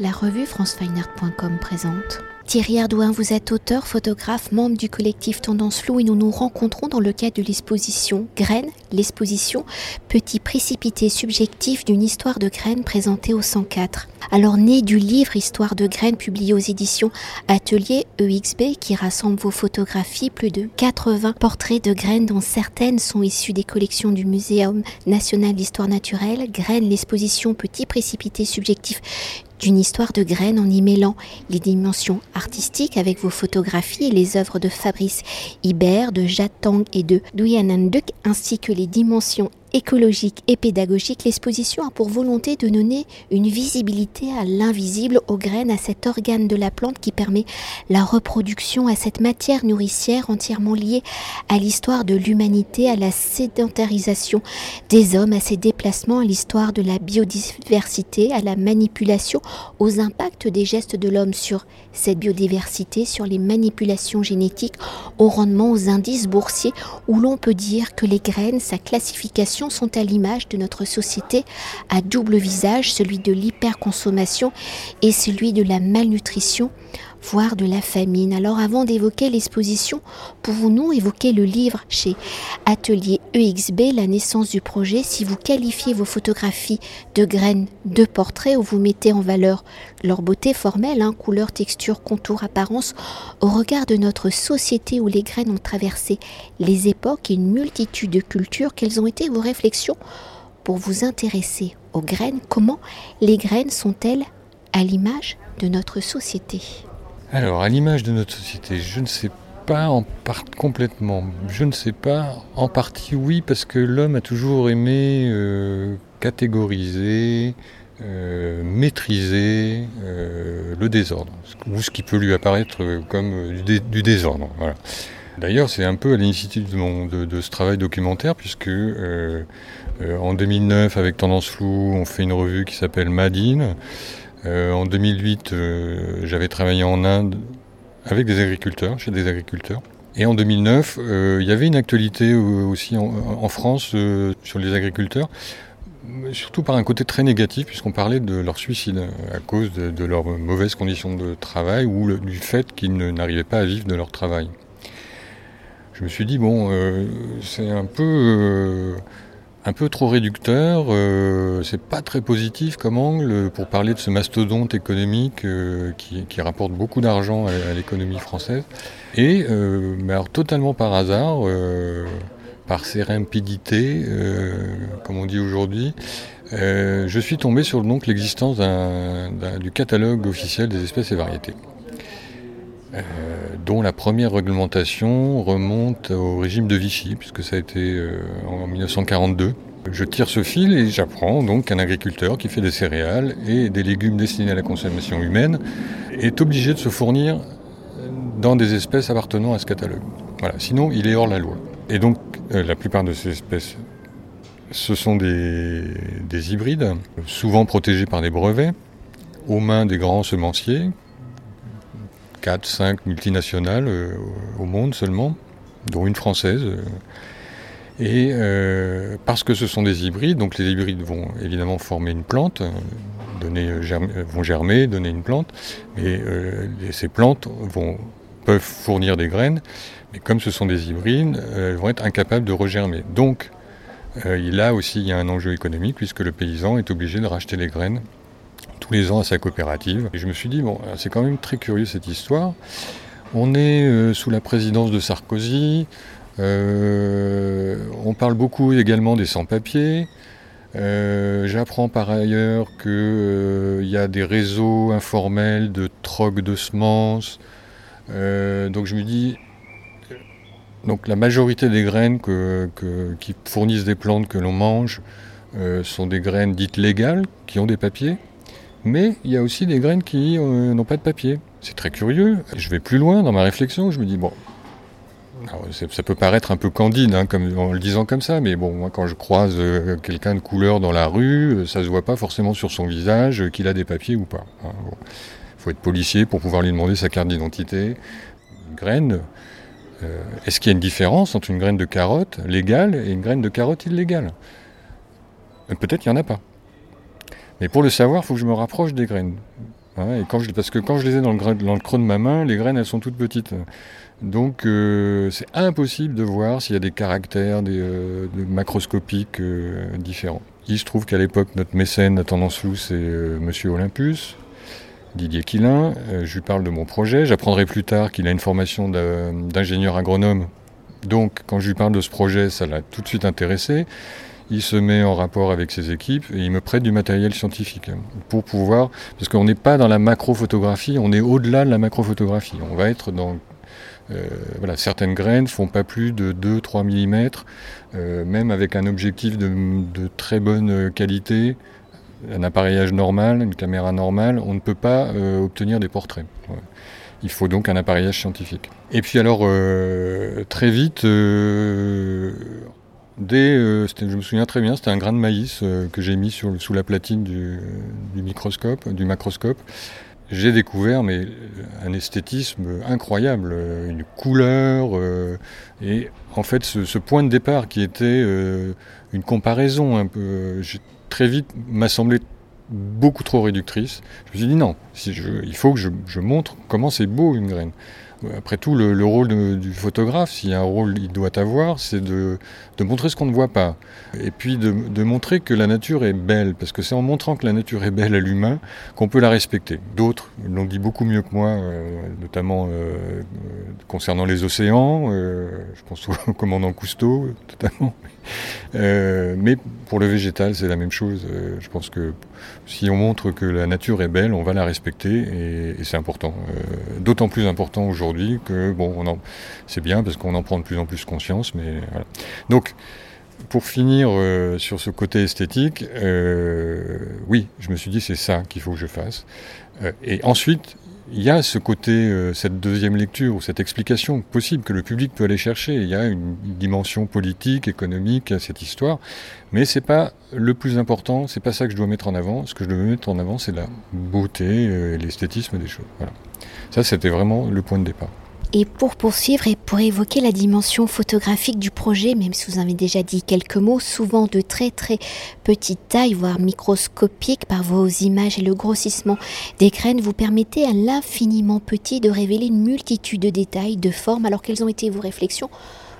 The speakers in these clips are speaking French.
La revue francefineart.com présente. Thierry Ardouin, vous êtes auteur, photographe, membre du collectif Tendance Flou et nous nous rencontrons dans le cadre de l'exposition Graines, l'exposition Petit précipité subjectif d'une histoire de graines présentée au 104. Alors né du livre Histoire de graines publié aux éditions Atelier EXB qui rassemble vos photographies, plus de 80 portraits de graines dont certaines sont issues des collections du Muséum national d'histoire naturelle, Graines, l'exposition Petit précipité subjectif d'une histoire de graines en y mêlant les dimensions artistiques avec vos photographies et les œuvres de Fabrice Hibert, de Jatang et de Duyananduk, ainsi que les dimensions écologique et pédagogique, l'exposition a pour volonté de donner une visibilité à l'invisible, aux graines, à cet organe de la plante qui permet la reproduction, à cette matière nourricière entièrement liée à l'histoire de l'humanité, à la sédentarisation des hommes, à ses déplacements, à l'histoire de la biodiversité, à la manipulation, aux impacts des gestes de l'homme sur cette biodiversité, sur les manipulations génétiques, au rendement, aux indices boursiers, où l'on peut dire que les graines, sa classification, sont à l'image de notre société à double visage, celui de l'hyperconsommation et celui de la malnutrition, voire de la famine. Alors avant d'évoquer l'exposition, pouvons-nous évoquer le livre chez Atelier EXB, la naissance du projet, si vous qualifiez vos photographies de graines de portraits où vous mettez en valeur leur beauté formelle, hein, couleur, texture, contour, apparence, au regard de notre société où les graines ont traversé les époques et une multitude de cultures, quelles ont été vos réflexions pour vous intéresser aux graines? Comment les graines sont-elles à l'image de notre société? Alors, à l'image de notre société, je ne sais pas en part complètement. Je ne sais pas. En partie, oui, parce que l'homme a toujours aimé euh, catégoriser, euh, maîtriser euh, le désordre, ou ce qui peut lui apparaître comme du, désordre. D'ailleurs, c'est un peu à l'initiative de, ce travail documentaire, puisque en 2009, avec Tendance Floue, on fait une revue qui s'appelle Madine. Euh, en 2008, euh, j'avais travaillé en Inde avec des agriculteurs, chez des agriculteurs. Et en 2009, euh, il y avait une actualité aussi en, France sur les agriculteurs, surtout par un côté très négatif, puisqu'on parlait de leur suicide à cause de, leurs mauvaises conditions de travail ou du fait qu'ils n'arrivaient pas à vivre de leur travail. Je me suis dit, bon, c'est un peu un peu trop réducteur, euh, c'est pas très positif comme angle pour parler de ce mastodonte économique euh, qui, rapporte beaucoup d'argent à, l'économie française. Et euh, totalement par hasard, par sérempidité, comme on dit aujourd'hui, je suis tombé sur donc l'existence du catalogue officiel des espèces et variétés. Euh, dont la première réglementation remonte au régime de Vichy, puisque ça a été euh, en 1942. Je tire ce fil et j'apprends donc qu'un agriculteur qui fait des céréales et des légumes destinés à la consommation humaine est obligé de se fournir dans des espèces appartenant à ce catalogue. Voilà, sinon il est hors la loi. Et donc euh, la plupart de ces espèces, ce sont des, des hybrides, souvent protégés par des brevets, aux mains des grands semenciers 4, 5 multinationales euh, au monde seulement, dont une française. Euh. Et euh, parce que ce sont des hybrides, donc les hybrides vont évidemment former une plante, donner, vont germer, donner une plante, et ces plantes peuvent fournir des graines, mais comme ce sont des hybrides, elles vont être incapables de regermer. Donc, là aussi, il y a un enjeu économique, puisque le paysan est obligé de racheter les graines tous les ans à sa coopérative. Je me suis dit, bon, c'est quand même très curieux cette histoire. On est euh, sous la présidence de Sarkozy. Euh, on parle beaucoup également des sans-papiers. Euh, j'apprends par ailleurs qu'il y a des réseaux informels de troc de semences. donc je me dis, donc la majorité des graines qui fournissent des plantes que l'on mange sont des graines dites légales, qui ont des papiers. Mais il y a aussi des graines qui euh, n'ont pas de papier. C'est très curieux. Je vais plus loin dans ma réflexion. Je me dis, bon, ça peut paraître un peu candide hein, en le disant comme ça, mais bon, moi quand je croise euh, quelqu'un de couleur dans la rue, euh, ça se voit pas forcément sur son visage qu'il a des papiers ou pas. Il hein. faut être policier pour pouvoir lui demander sa carte d'identité. Une graine, est-ce qu'il y a une différence entre une graine de carotte légale et une graine de carotte illégale? Peut-être qu'il n'y en a pas. Mais pour le savoir, il faut que je me rapproche des graines. Et parce que quand je les ai dans le, creux de ma main, les graines, elles sont toutes petites. Donc euh, c'est impossible de voir s'il y a des caractères des, euh, macroscopiques euh, différents. Il se trouve qu'à l'époque, notre mécène à tendance floue, c'est Monsieur Olympus, Didier Quillin. je lui parle de mon projet. J'apprendrai plus tard qu'il a une formation d'ingénieur agronome. Donc quand je lui parle de ce projet, ça l'a tout de suite intéressé il se met en rapport avec ses équipes et il me prête du matériel scientifique pour pouvoir, parce qu'on n'est pas dans la macrophotographie, on est au-delà de la macrophotographie. On va être dans euh, voilà, certaines graines font pas plus de 2-3 mm, euh, même avec un objectif de, très bonne qualité, un appareillage normal, une caméra normale, on ne peut pas euh, obtenir des portraits. Il faut donc un appareillage scientifique. Et puis alors, très vite, Dès, euh, je me souviens très bien, c'était un grain de maïs euh, que j'ai mis sous la platine du, microscope, du macroscope. J'ai découvert mais un esthétisme incroyable, euh, une couleur et en fait ce, point de départ qui était une comparaison très vite m'a semblé beaucoup trop réductrice. Je me suis dit non, il faut que je montre comment c'est beau une graine. Après tout, le, rôle du photographe, s'il y a un rôle qu'il doit avoir, c'est de, montrer ce qu'on ne voit pas. Et puis de, montrer que la nature est belle, parce que c'est en montrant que la nature est belle à l'humain qu'on peut la respecter. D'autres l'ont dit beaucoup mieux que moi, euh, notamment euh, concernant les océans. Euh, je pense au commandant Cousteau, totalement. mais pour le végétal, c'est la même chose. je pense que si on montre que la nature est belle, on va la respecter, et, c'est important. D'autant plus important aujourd'hui que bon, c'est bien parce qu'on en prend de plus en plus conscience, mais. Donc, pour finir euh, sur ce côté esthétique, euh, oui, je me suis dit c'est ça qu'il faut que je fasse. Euh, et ensuite, il y a ce côté, cette deuxième lecture ou cette explication possible que le public peut aller chercher. Il y a une dimension politique, économique à cette histoire, mais c'est pas le plus important. C'est pas ça que je dois mettre en avant. Ce que je dois mettre en avant, c'est la beauté et l'esthétisme des choses. Voilà. Ça, c'était vraiment le point de départ. Et pour poursuivre et pour évoquer la dimension photographique du projet, même si vous avez déjà dit quelques mots, souvent de très très petite taille, voire microscopique par vos images et le grossissement des graines, vous permettez à l'infiniment petit de révéler une multitude de détails, de formes, alors quelles ont été vos réflexions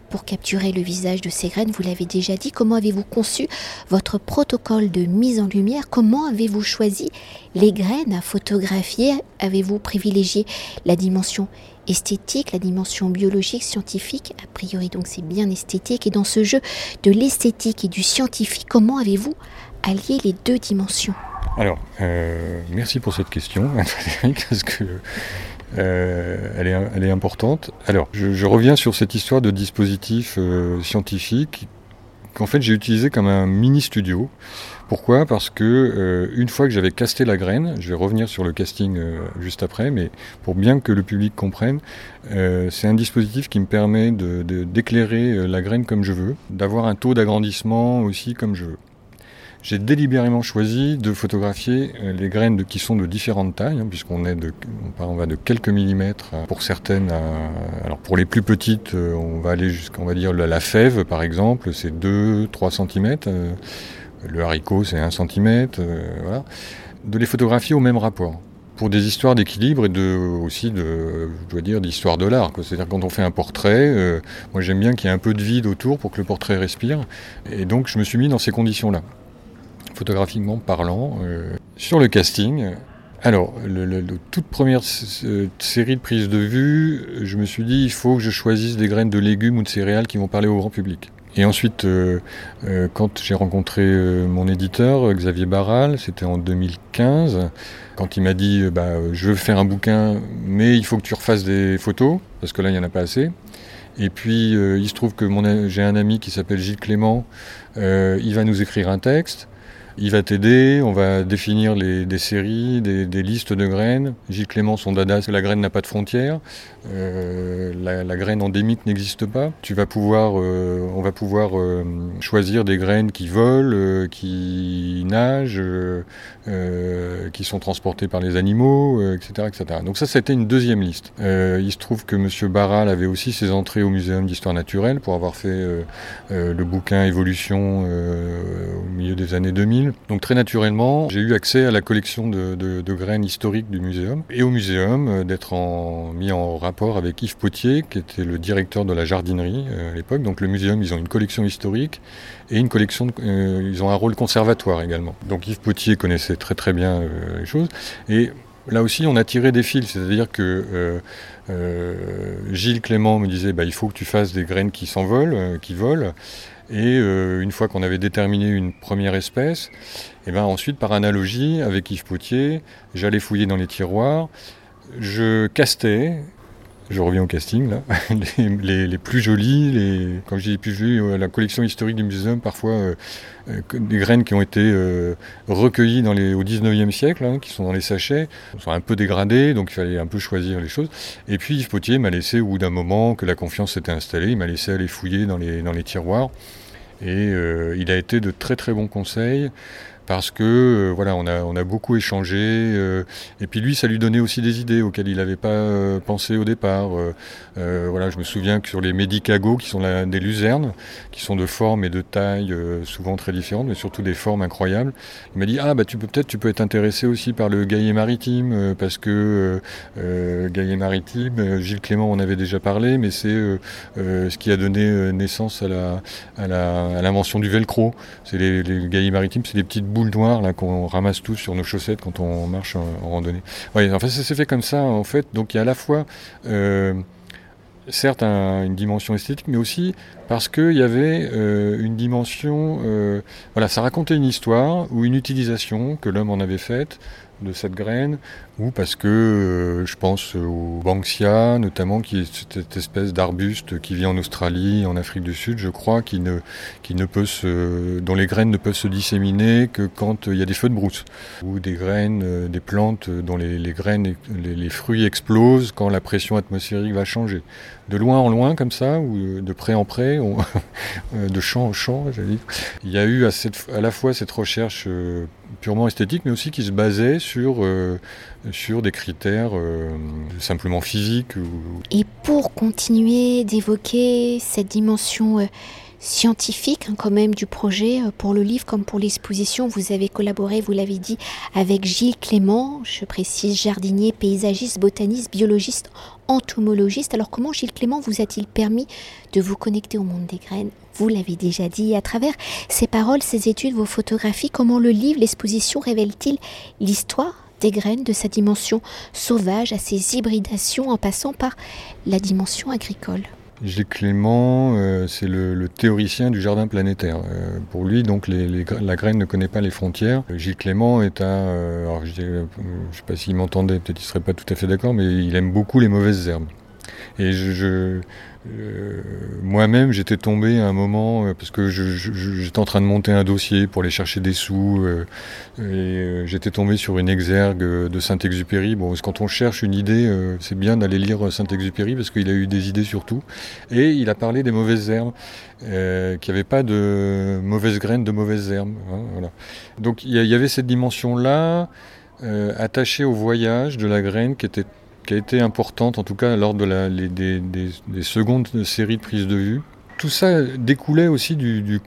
pour capturer le visage de ces graines, vous l'avez déjà dit, comment avez-vous conçu votre protocole de mise en lumière? Comment avez-vous choisi les graines à photographier? Avez-vous privilégié la dimension esthétique, la dimension biologique, scientifique A priori donc c'est bien esthétique. Et dans ce jeu de l'esthétique et du scientifique, comment avez-vous allié les deux dimensions? Alors, euh, merci pour cette question, parce que euh, elle, est, elle, est, importante. Alors, je, reviens sur cette histoire de dispositif euh, scientifique qu'en fait j'ai utilisé comme un mini studio. Pourquoi? Parce que euh, une fois que j'avais casté la graine, je vais revenir sur le casting juste après, mais pour bien que le public comprenne, c'est un dispositif qui me permet d'éclairer de, la graine comme je veux, d'avoir un taux d'agrandissement aussi comme je veux j'ai délibérément choisi de photographier euh, les graines qui sont de différentes tailles, hein, puisqu'on est de, on va de quelques millimètres pour certaines. alors pour les plus petites, euh, on va aller jusqu'à, va dire la, fève par exemple, c'est 2-3 cm. Euh, le haricot c'est 1 cm. voilà. De les photographier au même rapport pour des histoires d'équilibre et de, aussi de, je dois dire, d'histoire de l'art. C'est-à-dire quand on fait un portrait, moi j'aime bien qu'il y ait un peu de vide autour pour que le portrait respire. Et donc je me suis mis dans ces conditions-là photographiquement parlant. Euh, sur le casting, alors, la toute première série de prises de vue, je me suis dit, il faut que je choisisse des graines de légumes ou de céréales qui vont parler au grand public. Et ensuite, euh, euh, quand j'ai rencontré mon éditeur, Xavier Barral, c'était en 2015, quand il m'a dit, bah, je veux faire un bouquin, mais il faut que tu refasses des photos, parce que là, il n'y en a pas assez. Et puis, il se trouve que j'ai un ami qui s'appelle Gilles Clément, il va nous écrire un texte. Il va t'aider, on va définir des séries, des, listes de graines. Gilles Clément, son dada, c'est la graine n'a pas de frontières. Euh, la, graine endémique n'existe pas. Tu vas pouvoir, euh, on va pouvoir euh, choisir des graines qui volent, qui nagent, qui sont transportées par les animaux, etc., etc. Donc ça, c'était une deuxième liste. il se trouve que M. Barral avait aussi ses entrées au Muséum d'histoire naturelle pour avoir fait le bouquin Évolution au milieu des années 2000. 2000. Donc très naturellement, j'ai eu accès à la collection de, graines historiques du muséum et au muséum euh, d'être mis en rapport avec Yves Potier, qui était le directeur de la jardinerie à l'époque. Donc le muséum, ils ont une collection historique et une collection, ils ont un rôle conservatoire également. Donc Yves Potier connaissait très très bien les choses et là aussi, on a tiré des fils, c'est-à-dire que euh, euh, Gilles Clément me disait bah, il faut que tu fasses des graines qui s'envolent, euh, qui volent. Et une fois qu'on avait déterminé une première espèce, et ben ensuite, par analogie, avec Yves Potier, j'allais fouiller dans les tiroirs, je castais je reviens au casting là, les, plus jolis, les, quand je dis les plus jolis, euh, la collection historique du muséum, parfois euh, euh, des graines qui ont été recueillies dans les, au 19e siècle, hein, qui sont dans les sachets, sont un peu dégradées, donc il fallait un peu choisir les choses. Et puis Yves Potier m'a laissé, au bout d'un moment que la confiance s'était installée, il m'a laissé aller fouiller dans les, dans les tiroirs. Et il a été de très très bons conseils parce que euh, voilà, on a, on a beaucoup échangé. Euh, et puis lui, ça lui donnait aussi des idées auxquelles il n'avait pas euh, pensé au départ. voilà, je me souviens que sur les médicagos, qui sont des luzernes, qui sont de forme et de taille souvent très différentes, mais surtout des formes incroyables, il m'a dit ah bah tu peux peut-être tu peux être intéressé aussi par le gaillet maritime parce que gaillet maritime, Gilles Clément en avait déjà parlé, mais c'est ce qui a donné naissance à la à l'invention du velcro. C'est les, les gaillets maritimes, c'est des petites boule là qu'on ramasse tous sur nos chaussettes quand on marche en, randonnée. Ouais, en fait, ça s'est fait comme ça en fait. Donc il y a à la fois euh, certes une dimension esthétique, mais aussi parce qu'il y avait euh, une dimension, euh, voilà, ça racontait une histoire ou une utilisation que l'homme en avait faite de cette graine, ou parce que euh, je pense au Banksia, notamment, qui est cette espèce d'arbuste qui vit en Australie, en Afrique du Sud, je crois, qui ne, qui ne peut se, dont les graines ne peuvent se disséminer que quand il y a des feux de brousse, ou des graines, euh, des plantes dont les, graines, les, fruits explosent quand la pression atmosphérique va changer. De loin en loin, comme ça, ou de près en près, de champ en champ, j'allais dire. Il y a eu à, cette, à la fois cette recherche euh, purement esthétique, mais aussi qui se basait sur, euh, des critères euh, simplement physiques. Et pour continuer d'évoquer cette dimension euh, scientifique hein, quand même du projet, pour le livre comme pour l'exposition, vous avez collaboré, vous l'avez dit, avec Gilles Clément, je précise, jardinier, paysagiste, botaniste, biologiste, entomologiste. Alors comment Gilles Clément vous a-t-il permis de vous connecter au monde des graines? Vous l'avez déjà dit, à travers ces paroles, ces études, vos photographies, comment le livre, l'exposition révèle-t-il l'histoire des graines, de sa dimension sauvage à ses hybridations en passant par la dimension agricole? Gilles Clément, euh, c'est le, théoricien du jardin planétaire. Euh, pour lui, donc, la graine ne connaît pas les frontières. Gilles Clément est un. Euh, alors, je ne sais pas s'il m'entendait, peut-être il ne serait pas tout à fait d'accord, mais il aime beaucoup les mauvaises herbes. Et euh, moi-même, j'étais tombé à un moment, euh, parce que j'étais en train de monter un dossier pour aller chercher des sous, euh, et j'étais tombé sur une exergue de Saint-Exupéry. Bon, quand on cherche une idée, c'est bien d'aller lire Saint-Exupéry, parce qu'il a eu des idées sur tout. Et il a parlé des mauvaises herbes, qu'il n'y avait pas de mauvaises graines de mauvaises herbes. Hein. Donc il y, avait cette dimension-là, attachée au voyage de la graine, qui était qui a été importante, en tout cas lors de la, des, secondes séries de prise de vue. Tout ça découlait aussi du,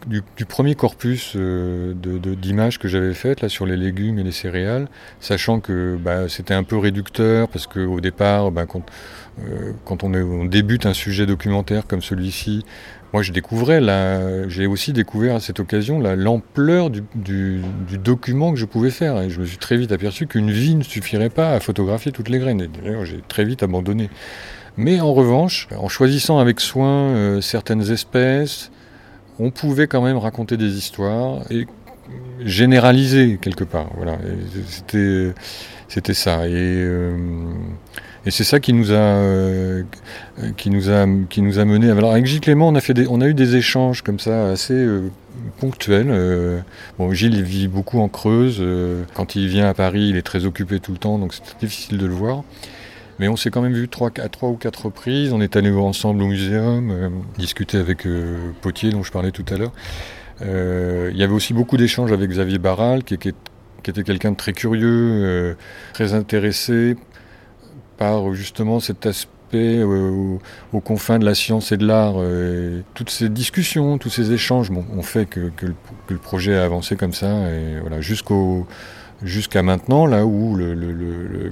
premier corpus euh, d'images que j'avais faites là, sur les légumes et les céréales, sachant que bah, c'était un peu réducteur parce qu'au départ, bah, quand, euh, quand on, on, débute un sujet documentaire comme celui-ci, moi, je découvrais, j'ai aussi découvert à cette occasion l'ampleur du, document que je pouvais faire. Et je me suis très vite aperçu qu'une vie ne suffirait pas à photographier toutes les graines. D'ailleurs, j'ai très vite abandonné. Mais en revanche, en choisissant avec soin euh, certaines espèces, on pouvait quand même raconter des histoires et généraliser quelque part. Voilà, c'était ça. Euh, et c'est ça qui nous a, euh, qui nous a, qui nous a mené. Alors avec Gilles Clément, on a fait, des, on a eu des échanges comme ça assez euh, ponctuels. Euh. Gilles il vit beaucoup en Creuse. quand il vient à Paris, il est très occupé tout le temps, donc c'est difficile de le voir. Mais on s'est quand même vu trois, à trois ou quatre reprises. On est allé ensemble au muséum, discuter avec Potier dont je parlais tout à l'heure. il y avait aussi beaucoup d'échanges avec Xavier Barral, qui était quelqu'un de très curieux, très intéressé par justement cet aspect aspect aux, confins de la science et de l'art. toutes ces discussions, tous ces échanges ont fait que, le, projet a avancé comme ça, et voilà, jusqu'au jusqu'à maintenant, là où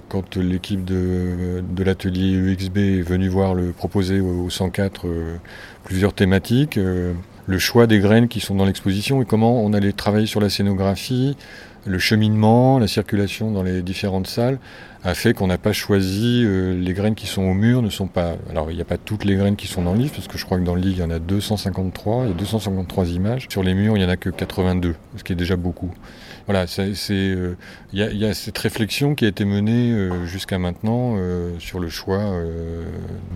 quand l'équipe de, l'atelier UXB est venue voir le proposer au, 104 plusieurs thématiques, le choix des graines qui sont dans l'exposition et comment on allait travailler sur la scénographie, le cheminement, la circulation dans les différentes salles a fait qu'on n'a pas choisi euh, les graines qui sont au mur ne sont pas alors il n'y a pas toutes les graines qui sont dans le livre parce que je crois que dans le livre il y en a 253 il y a 253 images sur les murs il y en a que 82 ce qui est déjà beaucoup voilà, euh, il y, a cette réflexion qui a été menée euh, jusqu'à maintenant sur le choix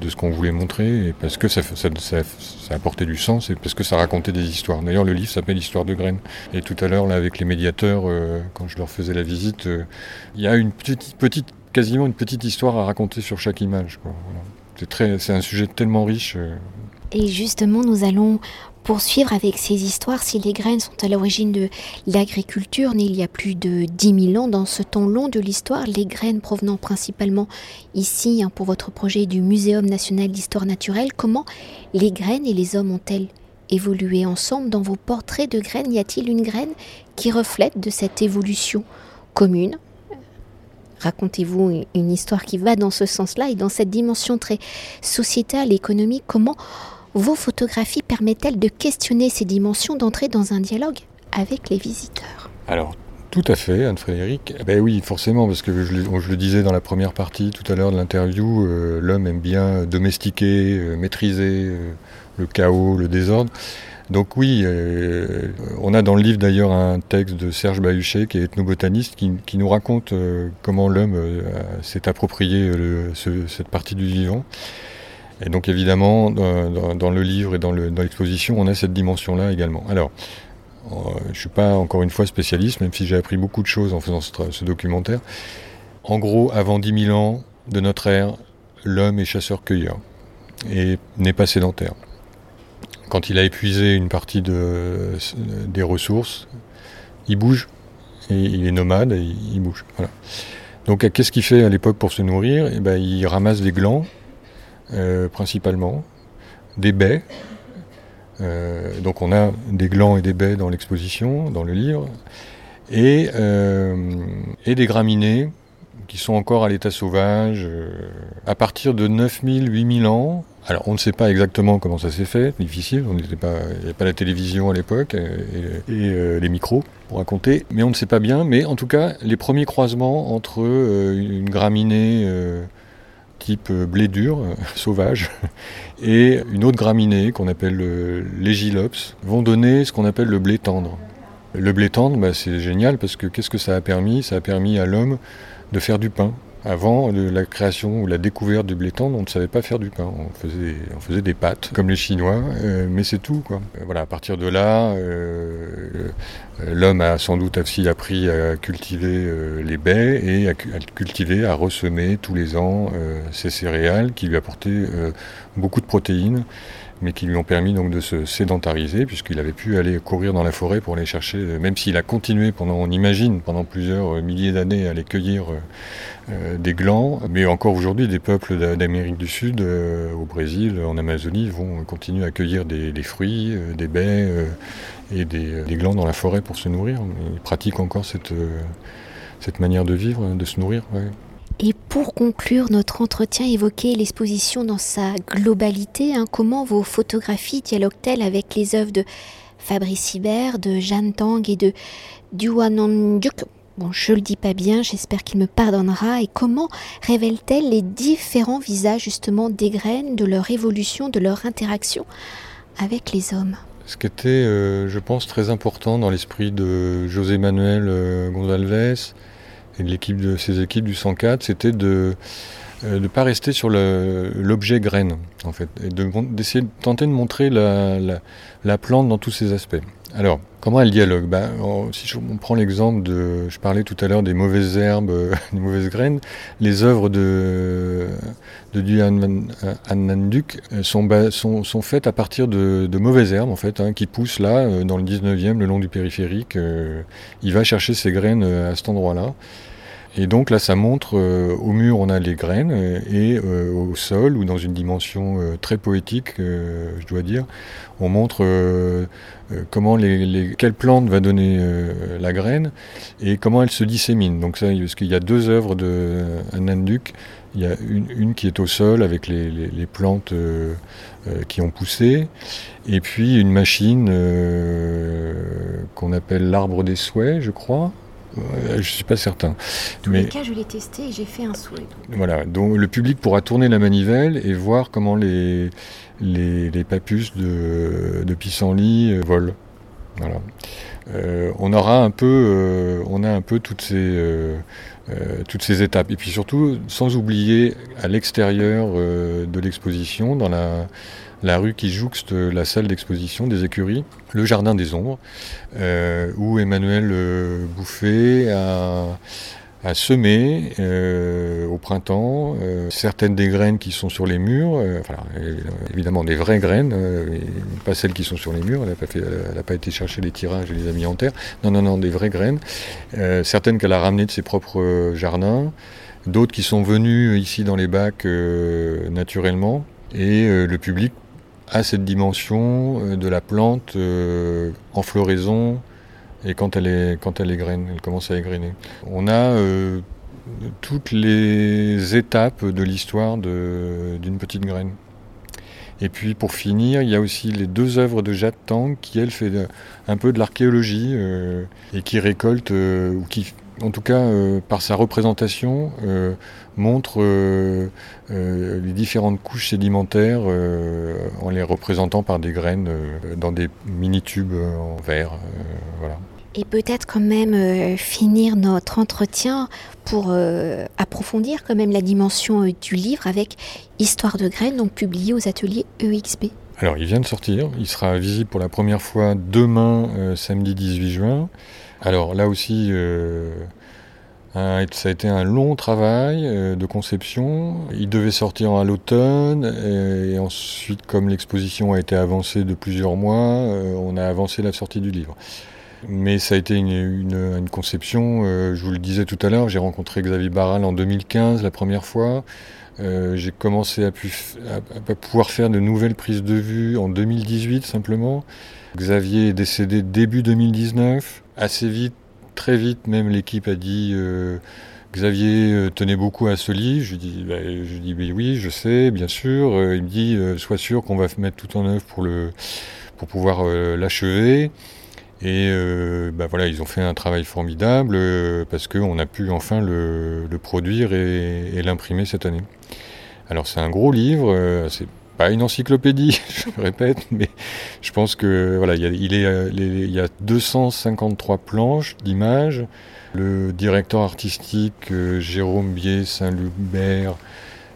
de ce qu'on voulait montrer, parce que ça, ça, ça, apportait du sens et parce que ça racontait des histoires. D'ailleurs, le livre s'appelle Histoire de graines. Et tout à l'heure, là, avec les médiateurs, quand je leur faisais la visite, il y a une petite, petite, quasiment une petite histoire à raconter sur chaque image. C'est un sujet tellement riche. Et justement, nous allons poursuivre avec ces histoires si les graines sont à l'origine de l'agriculture née il y a plus de 10 000 ans. Dans ce temps long de l'histoire, les graines provenant principalement ici hein, pour votre projet du Muséum national d'histoire naturelle, comment les graines et les hommes ont-elles évolué ensemble? Dans vos portraits de graines, y a-t-il une graine qui reflète de cette évolution commune? Racontez-vous une histoire qui va dans ce sens-là et dans cette dimension très sociétale économique. Comment vos photographies permettent-elles de questionner ces dimensions, d'entrer dans un dialogue avec les visiteurs? Alors, tout à fait, Anne-Frédéric. Eh ben oui, forcément, parce que je, le disais dans la première partie tout à l'heure de l'interview, euh, l'homme aime bien domestiquer, euh, maîtriser euh, le chaos, le désordre. Donc oui, on a dans le livre d'ailleurs un texte de Serge Bahuchet, qui est ethnobotaniste, qui, nous raconte comment l'homme s'est approprié cette partie du vivant. Et donc évidemment, dans, le livre et dans l'exposition, on a cette dimension-là également. Alors, euh, je ne suis pas encore une fois spécialiste, même si j'ai appris beaucoup de choses en faisant ce, documentaire. En gros, avant 10 000 ans de notre ère, l'homme est chasseur-cueilleur et n'est pas sédentaire. Quand il a épuisé une partie des ressources, il bouge, et il est nomade et il, bouge. Donc qu'est-ce qu'il fait à l'époque pour se nourrir? Eh ben, Il ramasse des glands euh, principalement, des baies. Euh, donc on a des glands et des baies dans l'exposition, dans le livre, et, euh, et des graminées qui sont encore à l'état sauvage. à partir de 9000, 8000 ans, alors on ne sait pas exactement comment ça s'est fait, difficile, il n'y avait pas la télévision à l'époque et, les micros pour raconter, mais on ne sait pas bien, mais en tout cas les premiers croisements entre une graminée type euh, blé dur, euh, sauvage, et une autre graminée qu'on appelle le l'égilops, vont donner ce qu'on appelle le blé tendre. Le blé tendre, bah, c'est génial parce que qu'est-ce que ça a permis? Ça a permis à l'homme de faire du pain. Avant la création ou la découverte du blé tendre, on ne savait pas faire du pain. On faisait, des pâtes, comme les Chinois, euh, mais c'est tout. Quoi. Euh, voilà, à partir de là, euh, l'homme a sans doute aussi appris à cultiver les baies et à, cultiver, à ressemer tous les ans ces céréales qui lui apportaient beaucoup de protéines mais qui lui ont permis donc de se sédentariser, puisqu'il avait pu aller courir dans la forêt pour aller chercher, même s'il a continué pendant, on imagine, pendant plusieurs milliers d'années à aller cueillir euh, des glands, mais encore aujourd'hui, des peuples d'Amérique du Sud, euh, au Brésil, en Amazonie, vont continuer à cueillir des, fruits, euh, des baies et des, glands dans la forêt pour se nourrir. Ils pratiquent encore cette manière de vivre, de se nourrir. Et pour conclure notre entretien, évoquer l'exposition dans sa globalité. Hein, comment vos photographies dialoguent-elles avec les œuvres de Fabrice Hibert, de Jeanne Tang et de Duananduk Bon, je le dis pas bien, j'espère qu'il me pardonnera. Et comment révèle-t-elle les différents visages justement des graines, de leur évolution, de leur interaction avec les hommes? Ce qui était, euh, je pense, très important dans l'esprit de José Manuel euh, Gonzalves et l'équipe de ses équipes du 104, c'était de ne euh, pas rester sur l'objet graine, en fait, et d'essayer de, tenter de montrer la, la plante dans tous ses aspects. Alors, comment elle dialogue? Ben, Si je, on prend l'exemple de, je parlais tout à l'heure des mauvaises herbes, des mauvaises graines, les œuvres de, de Duan Annanduk euh, sont, sont, sont, faites à partir de, mauvaises herbes, en fait, hein, qui poussent là, euh, dans le 19e, le long du périphérique. Euh, il va chercher ses graines à cet endroit-là. Et donc là, ça montre, au mur, on a les graines, et au sol, ou dans une dimension très poétique, je dois dire, on montre comment les, quelle plante va donner la graine, et comment elle se dissémine. Donc ça, parce qu'il y a deux œuvres de Duc il y a une, qui est au sol avec les, plantes euh, euh, qui ont poussé, et puis une machine euh, qu'on appelle l'arbre des souhaits, je crois. Je ne suis pas certain. Tous Mais, les cas, je l'ai testé et j'ai fait un souhait. Voilà, donc le public pourra tourner la manivelle et voir comment les, les, papus de, de pissenlit volent. Voilà. on aura un peu, on a un peu toutes ces euh, toutes ces étapes. Et puis surtout, sans oublier à l'extérieur euh, de l'exposition, dans la, la, rue qui jouxte la salle d'exposition des écuries, le Jardin des Ombres, euh, où Emmanuel Bouffet a à semer euh, au printemps euh, certaines des graines qui sont sur les murs, euh, évidemment des vraies graines, pas celles qui sont sur les murs, elle n'a pas, pas, été chercher les tirages et les a mis en terre, non, non, non, des vraies graines, certaines qu'elle a ramenées de ses propres jardins, d'autres qui sont venues ici dans les bacs naturellement, et le public a cette dimension de la plante en floraison, et quand elle est, quand elle elle commence à égrainer. On a euh, toutes les étapes de l'histoire d'une petite graine. Et puis pour finir, il y a aussi les deux œuvres de Jade Tang qui, elle, fait un peu de l'archéologie euh, et qui récolte, euh, ou qui, en tout cas, par sa représentation, montre les différentes couches sédimentaires en les représentant par des graines dans des mini-tubes en verre. voilà et peut-être quand même euh, finir notre entretien pour euh, approfondir quand même la dimension euh, du livre avec Histoire de graines, donc publié aux ateliers EXB. Alors il vient de sortir, il sera visible pour la première fois demain, samedi 18 juin. Alors là aussi, ça a été un long travail de conception. Il devait sortir à l'automne et ensuite, comme l'exposition a été avancée de plusieurs mois, on a avancé la sortie du livre. Mais ça a été une, conception, euh, je vous le disais tout à l'heure, j'ai rencontré Xavier Barral en 2015 la première fois. Euh, j'ai commencé à, pouvoir faire de nouvelles prises de vue en 2018 simplement. Xavier est décédé début 2019. Assez vite, très vite même, l'équipe a dit euh, Xavier tenait beaucoup à ce livre. Je dis, bah, oui, je sais, bien sûr. il me dit sois sûr qu'on va mettre tout en œuvre pour, le, pour pouvoir l'achever. Et euh, bah voilà, ils ont fait un travail formidable euh, parce qu'on a pu enfin le, produire et, l'imprimer cette année. Alors c'est un gros livre, euh, pas une encyclopédie, je le répète, mais je pense que voilà, il y a, il y a 253 planches d'images. Le directeur artistique Jérôme Bier Saint-Lubert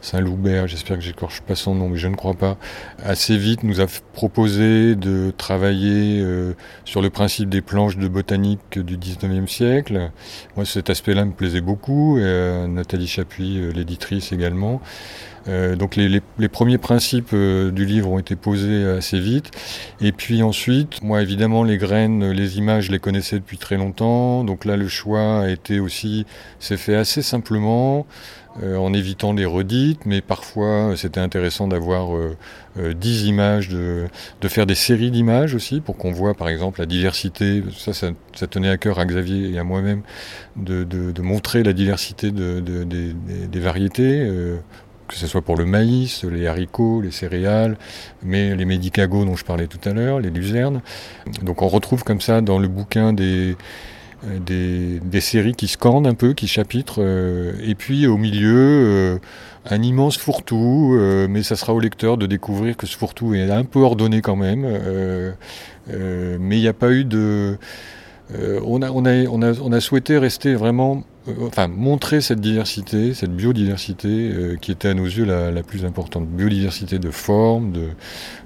Saint-Loubert, j'espère que j'écorche pas son nom, mais je ne crois pas, assez vite nous a proposé de travailler euh, sur le principe des planches de botanique du 19e siècle. Moi, cet aspect-là me plaisait beaucoup, et, euh, Nathalie Chapuis, euh, l'éditrice également. Donc les, premiers principes du livre ont été posés assez vite. Et puis ensuite, moi évidemment les graines, les images, je les connaissais depuis très longtemps. Donc là le choix a été aussi, c'est fait assez simplement. Euh, en évitant les redites, mais parfois c'était intéressant d'avoir euh, euh, dix images, de, faire des séries d'images aussi, pour qu'on voit par exemple la diversité, ça, ça, tenait à cœur à Xavier et à moi-même, de, montrer la diversité des, variétés, que ce soit pour le maïs, les haricots, les céréales, mais les médicagos dont je parlais tout à l'heure, les luzernes. Donc on retrouve comme ça dans le bouquin des euh, des, séries qui scandent un peu, qui chapitrent, euh, et puis au milieu, euh, un immense fourre-tout, mais ça sera au lecteur de découvrir que ce fourre-tout est un peu ordonné quand même, mais il n'y a pas eu de... On, a, on, a, on, a, souhaité rester vraiment, enfin montrer cette diversité, cette biodiversité qui était à nos yeux la, plus importante. Biodiversité de forme,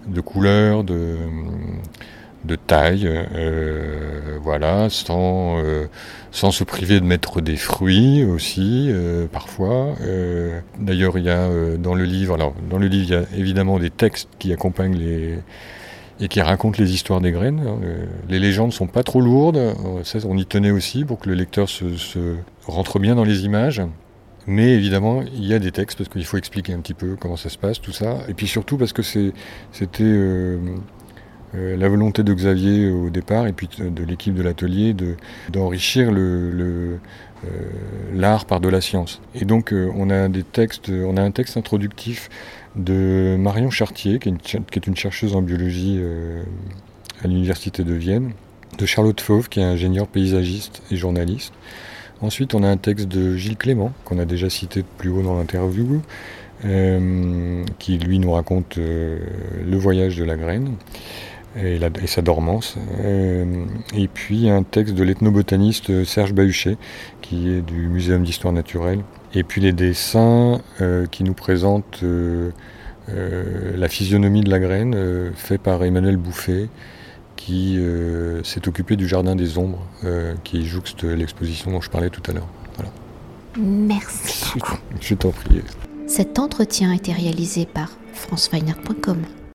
de, couleurs, de taille, euh, voilà, sans, euh, sans se priver de mettre des fruits aussi, euh, parfois. D'ailleurs, il y a dans le livre, alors dans le livre, il y a évidemment des textes qui accompagnent les, et qui raconte les histoires des graines. Les légendes sont pas trop lourdes, on y tenait aussi pour que le lecteur se, rentre bien dans les images. Mais évidemment, il y a des textes parce qu'il faut expliquer un petit peu comment ça se passe, tout ça. Et puis surtout parce que c'était euh, euh, la volonté de Xavier au départ et puis de, l'équipe de l'atelier d'enrichir le, euh, l'art par de la science. Et donc on a des textes, on a un texte introductif de Marion Chartier, qui est une, chercheuse en biologie à l'Université de Vienne, de Charlotte Fauve, qui est ingénieure paysagiste et journaliste. Ensuite, on a un texte de Gilles Clément, qu'on a déjà cité plus haut dans l'interview, euh, qui lui nous raconte euh, le voyage de la graine et, sa dormance. et puis un texte de l'ethnobotaniste Serge Bahuchet, qui est du Muséum d'histoire naturelle, et puis les dessins euh, qui nous présentent euh, euh, la physionomie de la graine, fait par Emmanuel Bouffet, qui s'est occupé du Jardin des Ombres, qui jouxte l'exposition dont je parlais tout à l'heure. Merci. Je t'en prie. Cet entretien a été réalisé par franceweiner.com.